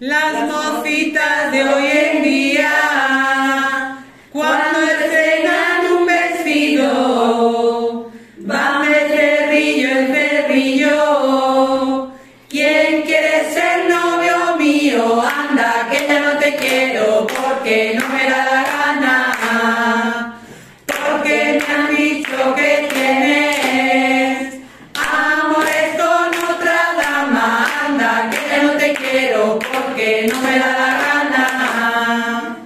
Las mocitas de hoy en día, cuando estrenan un vestido, van de cerrillo en cerrillo. ¿Quién quiere ser novio mío? Anda, que ya no te quiero porque no me da porque no me da la gana.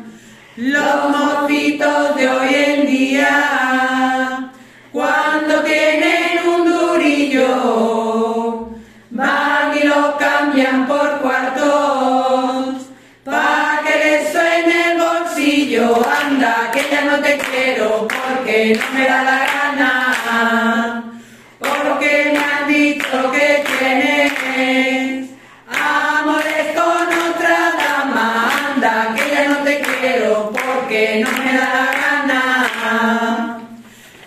Los mocitos de hoy en día, cuando tienen un durillo, van y lo cambian por cuartos, pa' que les suene el bolsillo. Anda, que ya no te quiero porque no me da la gana, porque me han dicho que tienes porque no me da la gana.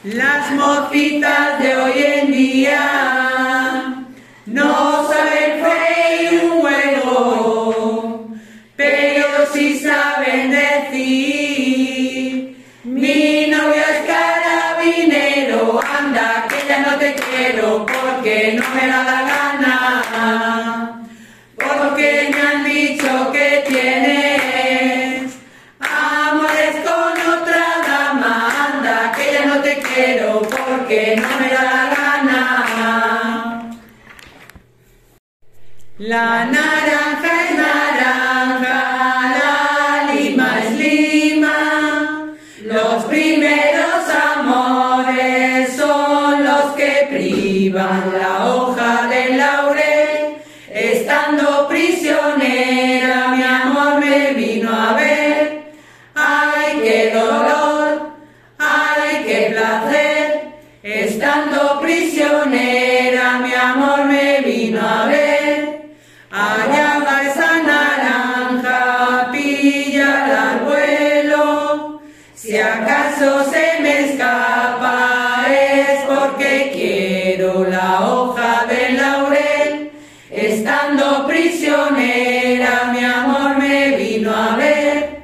Las mocitas de hoy en día no saben freír un huevo, pero sí saben decir, mi novio es carabinero, anda, que ya no te quiero porque no me da la gana, porque me han dicho que porque no me da la gana. La naranja es naranja, la lima es lima. Los primeros amores son los que privan la Si acaso se me escapa es porque quiero la hoja del laurel. Estando prisionera, mi amor me vino a ver.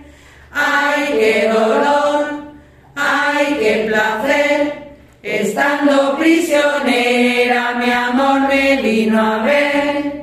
Ay, qué dolor, ay, qué placer. Estando prisionera, mi amor me vino a ver.